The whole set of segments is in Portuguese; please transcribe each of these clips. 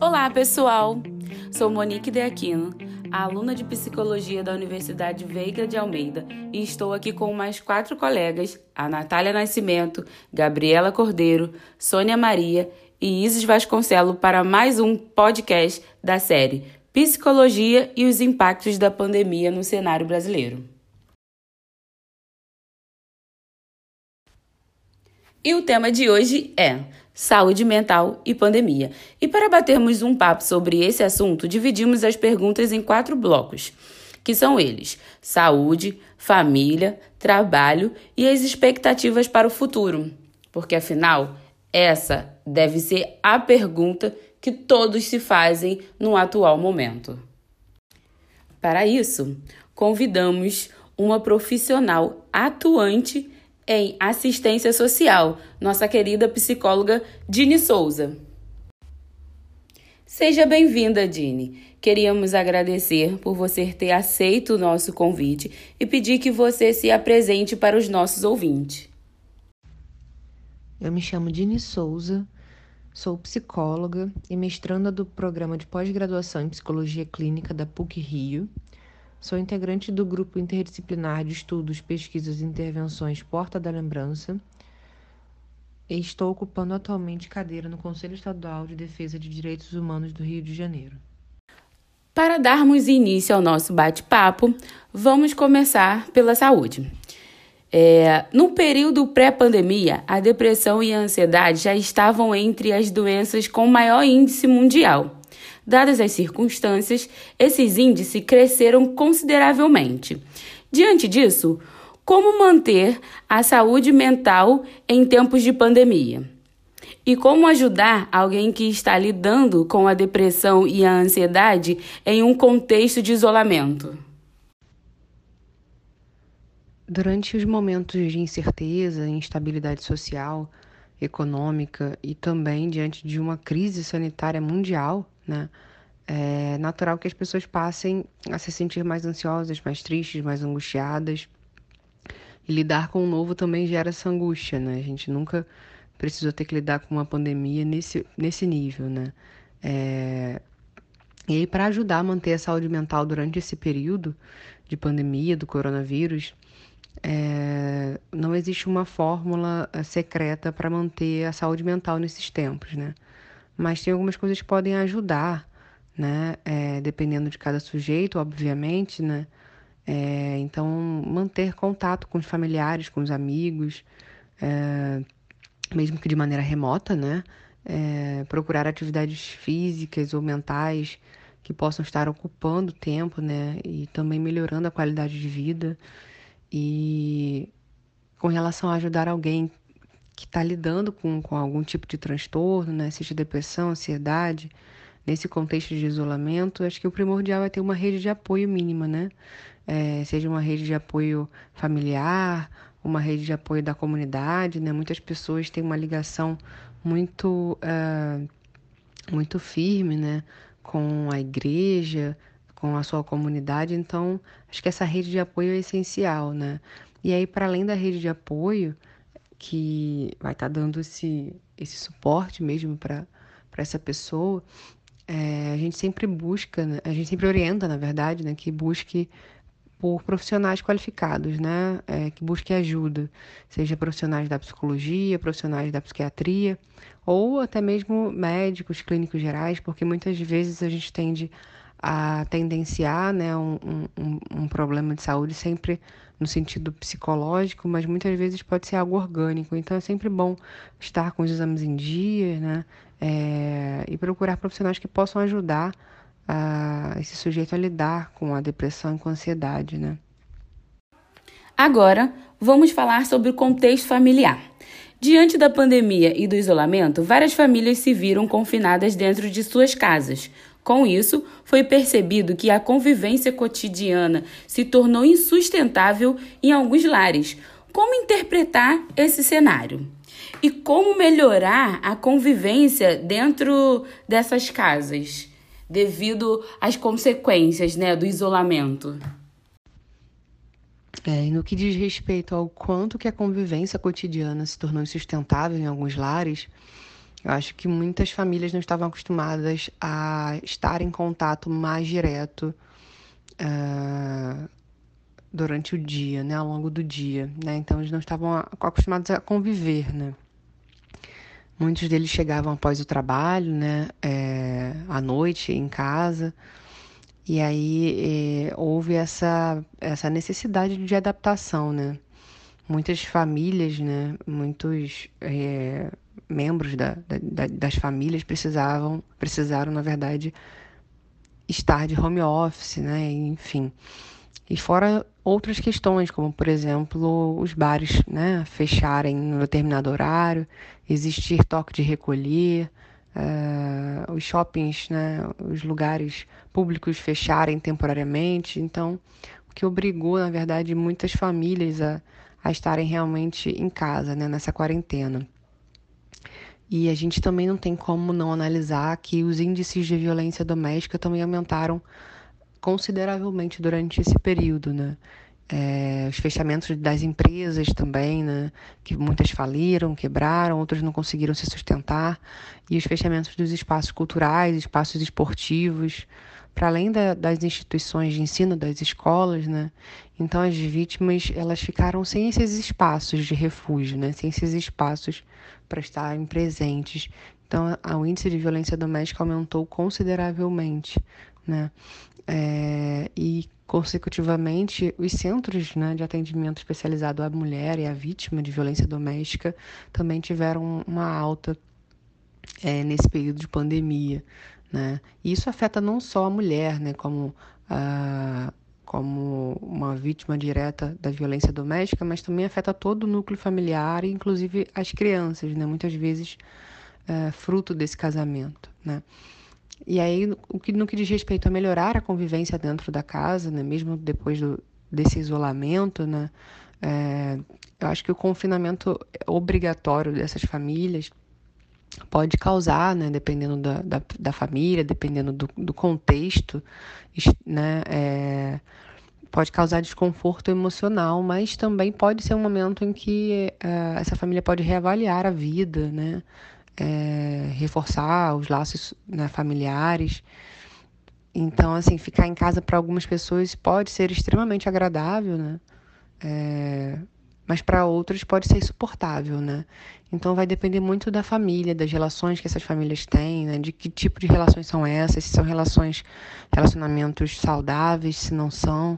Olá, pessoal! Sou Monique De Aquino, aluna de psicologia da Universidade Veiga de Almeida, e estou aqui com mais quatro colegas: a Natália Nascimento, Gabriela Cordeiro, Sônia Maria e Isis Vasconcelo, para mais um podcast da série Psicologia e os Impactos da Pandemia no Cenário Brasileiro. E o tema de hoje é saúde mental e pandemia. E para batermos um papo sobre esse assunto, dividimos as perguntas em quatro blocos, que são eles: saúde, família, trabalho e as expectativas para o futuro. Porque afinal, essa deve ser a pergunta que todos se fazem no atual momento. Para isso, convidamos uma profissional atuante em assistência social, nossa querida psicóloga Dini Souza. Seja bem-vinda, Dini. Queríamos agradecer por você ter aceito o nosso convite e pedir que você se apresente para os nossos ouvintes. Eu me chamo Dini Souza, sou psicóloga e mestranda do programa de pós-graduação em psicologia clínica da PUC Rio Sou integrante do grupo interdisciplinar de estudos, pesquisas e intervenções Porta da Lembrança e estou ocupando atualmente cadeira no Conselho Estadual de Defesa de Direitos Humanos do Rio de Janeiro. Para darmos início ao nosso bate-papo, vamos começar pela saúde. É, no período pré-pandemia, a depressão e a ansiedade já estavam entre as doenças com maior índice mundial. Dadas as circunstâncias, esses índices cresceram consideravelmente. Diante disso, como manter a saúde mental em tempos de pandemia? E como ajudar alguém que está lidando com a depressão e a ansiedade em um contexto de isolamento? Durante os momentos de incerteza, instabilidade social, econômica e também diante de uma crise sanitária mundial, né? É natural que as pessoas passem a se sentir mais ansiosas, mais tristes, mais angustiadas. E lidar com o novo também gera essa angústia, né? A gente nunca precisou ter que lidar com uma pandemia nesse, nesse nível, né? É... E aí, para ajudar a manter a saúde mental durante esse período de pandemia do coronavírus, é... não existe uma fórmula é, secreta para manter a saúde mental nesses tempos, né? mas tem algumas coisas que podem ajudar, né? É, dependendo de cada sujeito, obviamente, né? É, então, manter contato com os familiares, com os amigos, é, mesmo que de maneira remota, né? É, procurar atividades físicas ou mentais que possam estar ocupando tempo, né? E também melhorando a qualidade de vida. E com relação a ajudar alguém que está lidando com, com algum tipo de transtorno, né, seja depressão, ansiedade, nesse contexto de isolamento, acho que o primordial é ter uma rede de apoio mínima, né? É, seja uma rede de apoio familiar, uma rede de apoio da comunidade, né? Muitas pessoas têm uma ligação muito, uh, muito firme, né? Com a igreja, com a sua comunidade, então acho que essa rede de apoio é essencial, né? E aí, para além da rede de apoio, que vai estar tá dando esse, esse suporte mesmo para essa pessoa, é, a gente sempre busca, né? a gente sempre orienta, na verdade, né, que busque por profissionais qualificados, né, é, que busque ajuda, seja profissionais da psicologia, profissionais da psiquiatria, ou até mesmo médicos, clínicos gerais, porque muitas vezes a gente tende a tendenciar né, um, um, um problema de saúde sempre no sentido psicológico, mas muitas vezes pode ser algo orgânico. Então é sempre bom estar com os exames em dia, né? É, e procurar profissionais que possam ajudar a, esse sujeito a lidar com a depressão e com a ansiedade, né? Agora, vamos falar sobre o contexto familiar. Diante da pandemia e do isolamento, várias famílias se viram confinadas dentro de suas casas, com isso, foi percebido que a convivência cotidiana se tornou insustentável em alguns lares. Como interpretar esse cenário? E como melhorar a convivência dentro dessas casas, devido às consequências né, do isolamento? É, e no que diz respeito ao quanto que a convivência cotidiana se tornou insustentável em alguns lares, Eu acho que muitas famílias não estavam acostumadas a estar em contato mais direto uh, durante o dia, né, ao longo do dia, né? Então eles não estavam acostumados a conviver, né? Muitos deles chegavam após o trabalho, né, é, à noite em casa, e aí é, houve essa essa necessidade de adaptação, né? Muitas famílias, né, muitos é, membros da, da, das famílias precisavam precisaram, na verdade, estar de home office, né? Enfim. E fora outras questões, como por exemplo os bares né, fecharem em determinado horário, existir toque de recolher, uh, os shoppings, né, os lugares públicos fecharem temporariamente. Então, o que obrigou, na verdade, muitas famílias a, a estarem realmente em casa, né, nessa quarentena. E a gente também não tem como não analisar que os índices de violência doméstica também aumentaram consideravelmente durante esse período, né? É, os fechamentos das empresas também, né? Que muitas faliram, quebraram, outras não conseguiram se sustentar, e os fechamentos dos espaços culturais, espaços esportivos, para além da, das instituições de ensino, das escolas, né? Então as vítimas elas ficaram sem esses espaços de refúgio, né? Sem esses espaços para estarem presentes. Então o índice de violência doméstica aumentou consideravelmente, né? É, e consecutivamente os centros né, de atendimento especializado à mulher e à vítima de violência doméstica também tiveram uma alta é, nesse período de pandemia. Né? E isso afeta não só a mulher, né, como, a, como uma vítima direta da violência doméstica, mas também afeta todo o núcleo familiar, inclusive as crianças, né, muitas vezes é, fruto desse casamento. Né? E aí, que, no que diz respeito a melhorar a convivência dentro da casa, né, mesmo depois do, desse isolamento, né, é, eu acho que o confinamento obrigatório dessas famílias pode causar, né, dependendo da, da, da família, dependendo do, do contexto, né, é, pode causar desconforto emocional, mas também pode ser um momento em que é, essa família pode reavaliar a vida, né, é, reforçar os laços né, familiares. Então, assim, ficar em casa para algumas pessoas pode ser extremamente agradável, né? Mas para outros pode ser insuportável, né? Então vai depender muito da família, das relações que essas famílias têm, né? De que tipo de relações são essas, se são relações, relacionamentos saudáveis, se não são.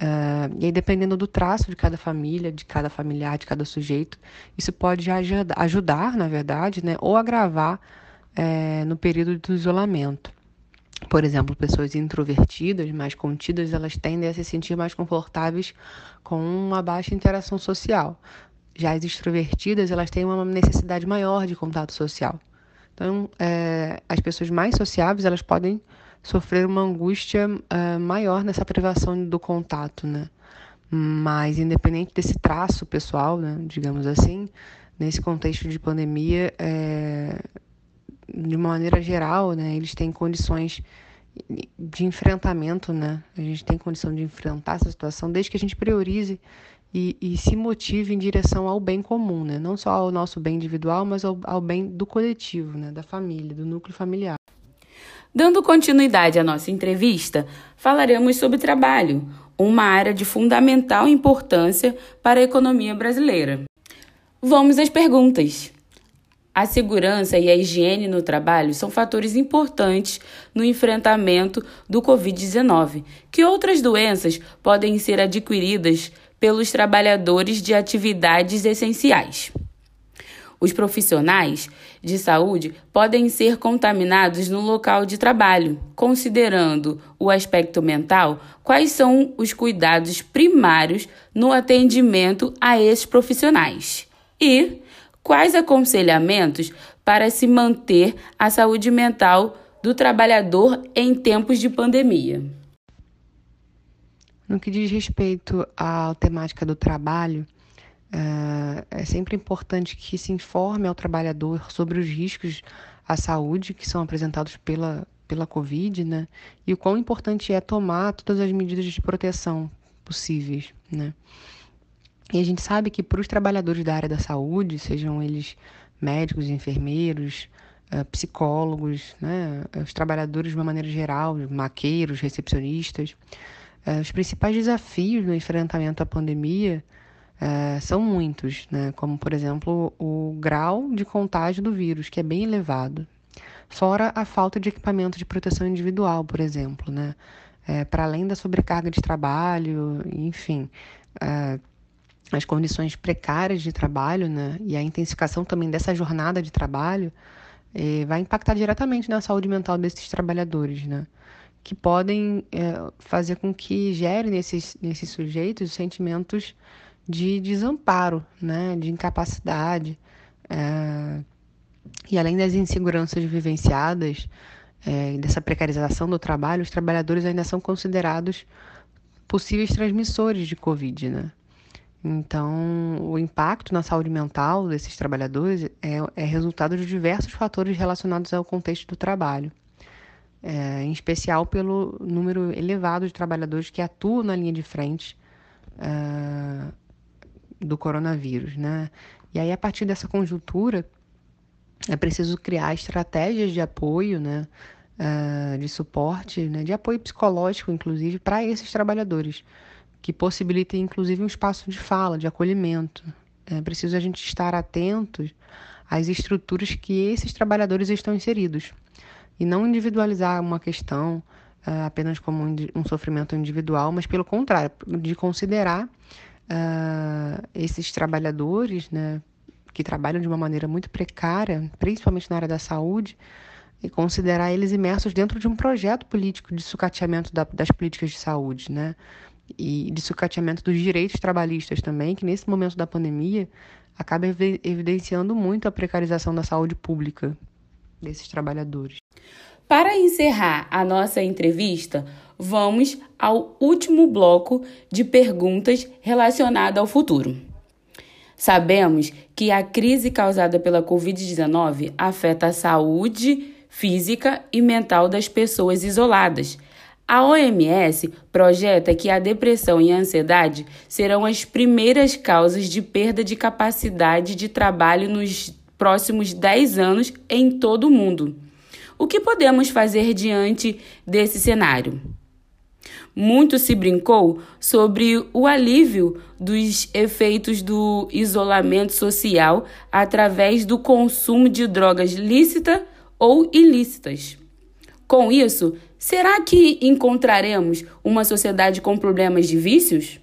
Uh, e aí, dependendo do traço de cada família, de cada familiar, de cada sujeito, isso pode ajudar, na verdade, né? Ou agravar é, no período do isolamento. Por exemplo, pessoas introvertidas, mais contidas, elas tendem a se sentir mais confortáveis com uma baixa interação social. Já as extrovertidas, elas têm uma necessidade maior de contato social. Então, é, as pessoas mais sociáveis, elas podem sofrer uma angústia é, maior nessa privação do contato, né? Mas, independente desse traço pessoal, né, digamos assim, nesse contexto de pandemia, é, de uma maneira geral, né, eles têm condições de enfrentamento, né? A gente tem condição de enfrentar essa situação desde que a gente priorize e, e se motive em direção ao bem comum, né? Não só ao nosso bem individual, mas ao, ao bem do coletivo, né? Da família, do núcleo familiar. Dando continuidade à nossa entrevista, falaremos sobre trabalho, uma área de fundamental importância para a economia brasileira. Vamos às perguntas. A segurança e a higiene no trabalho são fatores importantes no enfrentamento do Covid-19, que outras doenças podem ser adquiridas pelos trabalhadores de atividades essenciais. Os profissionais de saúde podem ser contaminados no local de trabalho. Considerando o aspecto mental, quais são os cuidados primários no atendimento a esses profissionais? E Quais aconselhamentos para se manter a saúde mental do trabalhador em tempos de pandemia? No que diz respeito à temática do trabalho, eh, é sempre importante que se informe ao trabalhador sobre os riscos à saúde que são apresentados pela, pela Covid, né? E o quão importante é tomar todas as medidas de proteção possíveis, né? E a gente sabe que para os trabalhadores da área da saúde, sejam eles médicos, enfermeiros, uh, psicólogos, né, os trabalhadores de uma maneira geral, maqueiros, recepcionistas. Uh, os principais desafios no enfrentamento à pandemia são muitos, né, como, por exemplo, o grau de contágio do vírus, que é bem elevado, fora a falta de equipamento de proteção individual, por exemplo, né, para além da sobrecarga de trabalho, enfim, as condições precárias de trabalho né, e a intensificação também dessa jornada de trabalho é, vai impactar diretamente na saúde mental desses trabalhadores, né? Que podem é, fazer com que gere nesses, nesses sujeitos sentimentos de desamparo, né? De incapacidade. É, e além das inseguranças vivenciadas, é, dessa precarização do trabalho, os trabalhadores ainda são considerados possíveis transmissores de Covid, né? Então, o impacto na saúde mental desses trabalhadores é, é resultado de diversos fatores relacionados ao contexto do trabalho, é, em especial pelo número elevado de trabalhadores que atuam na linha de frente é, do coronavírus, né? E aí, a partir dessa conjuntura, é preciso criar estratégias de apoio, né? Uh, de suporte, né, de apoio psicológico, inclusive, para esses trabalhadores que possibilitem inclusive um espaço de fala, de acolhimento. É preciso a gente estar atentos às estruturas que esses trabalhadores estão inseridos e não individualizar uma questão uh, apenas como um, um, sofrimento individual, mas pelo contrário, de considerar uh, esses trabalhadores, né, que trabalham de uma maneira muito precária, principalmente na área da saúde, e considerar eles imersos dentro de um projeto político de sucateamento da, das políticas de saúde, né? E de sucateamento dos direitos trabalhistas também, que nesse momento da pandemia acaba evidenciando muito a precarização da saúde pública desses trabalhadores. Para encerrar a nossa entrevista, vamos ao último bloco de perguntas relacionadas ao futuro. Sabemos que a crise causada pela Covid-19 afeta a saúde física e mental das pessoas isoladas a OMS projeta que a depressão e a ansiedade serão as primeiras causas de perda de capacidade de trabalho nos próximos 10 anos em todo o mundo. O que podemos fazer diante desse cenário? Muito se brincou sobre o alívio dos efeitos do isolamento social através do consumo de drogas lícitas ou ilícitas. Com isso, será que encontraremos uma sociedade com problemas de vícios?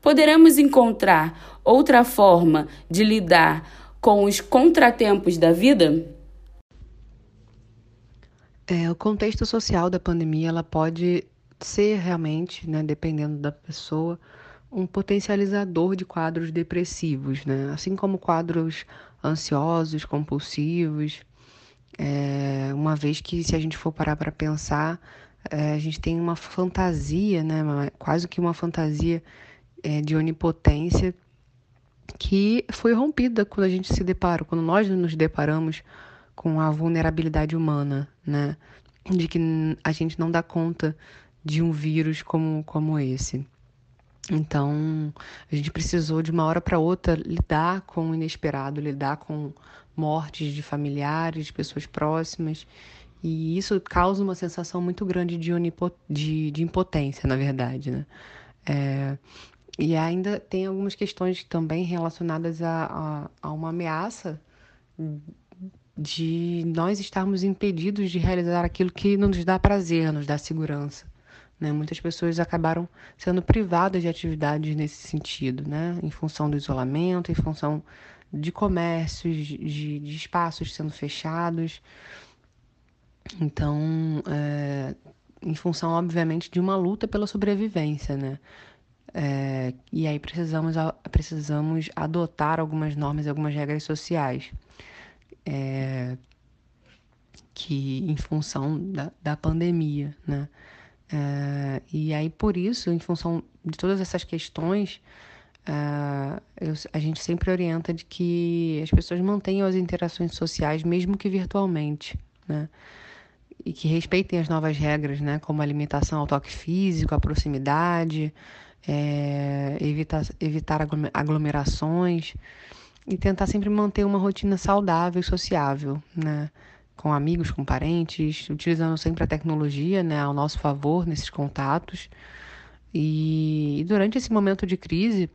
Poderemos encontrar outra forma de lidar com os contratempos da vida? É, o contexto social da pandemia ela pode ser realmente, né, dependendo da pessoa, um potencializador de quadros depressivos, né? assim como quadros ansiosos, compulsivos, é, uma vez que, se a gente for parar para pensar, é, a gente tem uma fantasia, né, quase que uma fantasia é, de onipotência que foi rompida quando a gente se deparou, quando nós nos deparamos com a vulnerabilidade humana, né, de que a gente não dá conta de um vírus como, como esse. Então, a gente precisou de uma hora para outra lidar com o inesperado, lidar com mortes de familiares, de pessoas próximas. E isso causa uma sensação muito grande de, de, de impotência, na verdade, né? É, e ainda tem algumas questões também relacionadas a, a, a, uma ameaça de nós estarmos impedidos de realizar aquilo que nos dá prazer, nos dá segurança. Né? Muitas pessoas acabaram sendo privadas de atividades nesse sentido, né? em função do isolamento, em função de comércios, de, de espaços sendo fechados. Então, é, em função, obviamente, de uma luta pela sobrevivência, né? É, e aí precisamos, precisamos adotar algumas normas e algumas regras sociais é, que em função da, da pandemia, né? É, e aí por isso, em função de todas essas questões, Uh, eu, a gente sempre orienta de que as pessoas mantenham as interações sociais, mesmo que virtualmente, né? E que respeitem as novas regras, né? Como a limitação ao toque físico, a proximidade, é, evitar, evitar aglomerações e tentar sempre manter uma rotina saudável e sociável, né? com amigos, com parentes, utilizando sempre a tecnologia né, ao nosso favor nesses contatos. E, e durante esse momento de crise,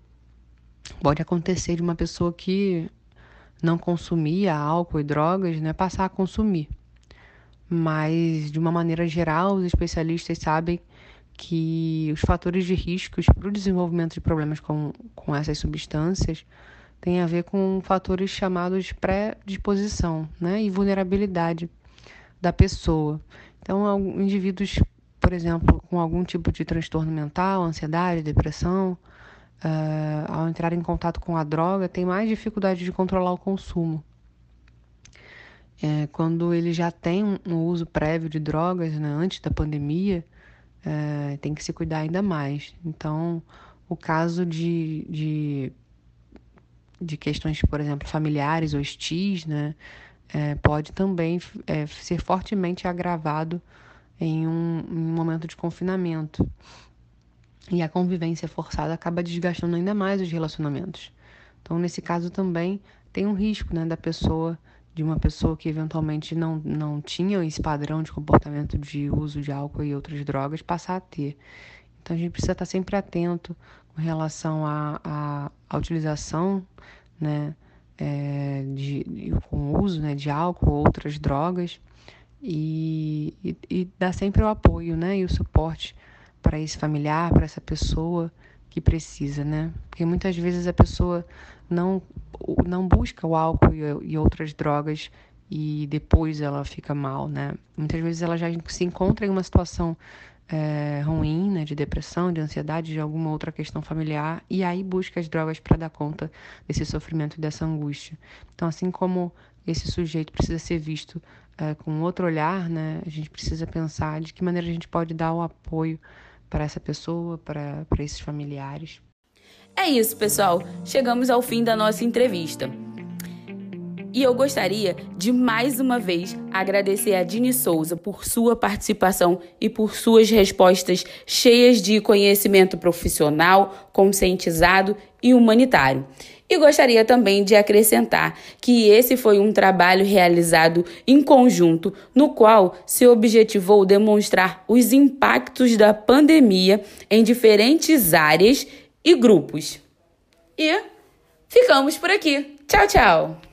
pode acontecer de uma pessoa que não consumia álcool e drogas né, passar a consumir. Mas, de uma maneira geral, os especialistas sabem que os fatores de riscos para o desenvolvimento de problemas com, com essas substâncias têm a ver com fatores chamados pré-disposição né, e vulnerabilidade da pessoa. Então, indivíduos, por exemplo, com algum tipo de transtorno mental, ansiedade, depressão, uh, ao entrar em contato com a droga, têm mais dificuldade de controlar o consumo. É, quando ele já tem um uso prévio de drogas né, antes da pandemia, é, tem que se cuidar ainda mais. Então, o caso de, de, de questões, por exemplo, familiares ou estis, né, é, pode também é, ser fortemente agravado em um, em um momento de confinamento. E a convivência forçada acaba desgastando ainda mais os relacionamentos. Então, nesse caso também tem um risco né, da pessoa de uma pessoa que eventualmente não, não tinha esse padrão de comportamento de uso de álcool e outras drogas passar a ter. Então a gente precisa estar sempre atento com relação à, utilização, né, é, de, de, com o uso né, de álcool ou outras drogas e, e, e dar sempre o apoio né, e o suporte para esse familiar, para essa pessoa que precisa, né? Porque muitas vezes a pessoa não, não busca o álcool e, e outras drogas e depois ela fica mal, né? Muitas vezes ela já se encontra em uma situação é, ruim, né, de depressão, de ansiedade, de alguma outra questão familiar, e aí busca as drogas para dar conta desse sofrimento e dessa angústia. Então, assim como esse sujeito precisa ser visto é, com outro olhar, né, a gente precisa pensar de que maneira a gente pode dar o apoio para essa pessoa, para esses familiares. É isso, pessoal. Chegamos ao fim da nossa entrevista. E eu gostaria de mais uma vez agradecer a Dini Souza por sua participação e por suas respostas cheias de conhecimento profissional, conscientizado e humanitário. E gostaria também de acrescentar que esse foi um trabalho realizado em conjunto, no qual se objetivou demonstrar os impactos da pandemia em diferentes áreas e grupos. E ficamos por aqui. Tchau, tchau!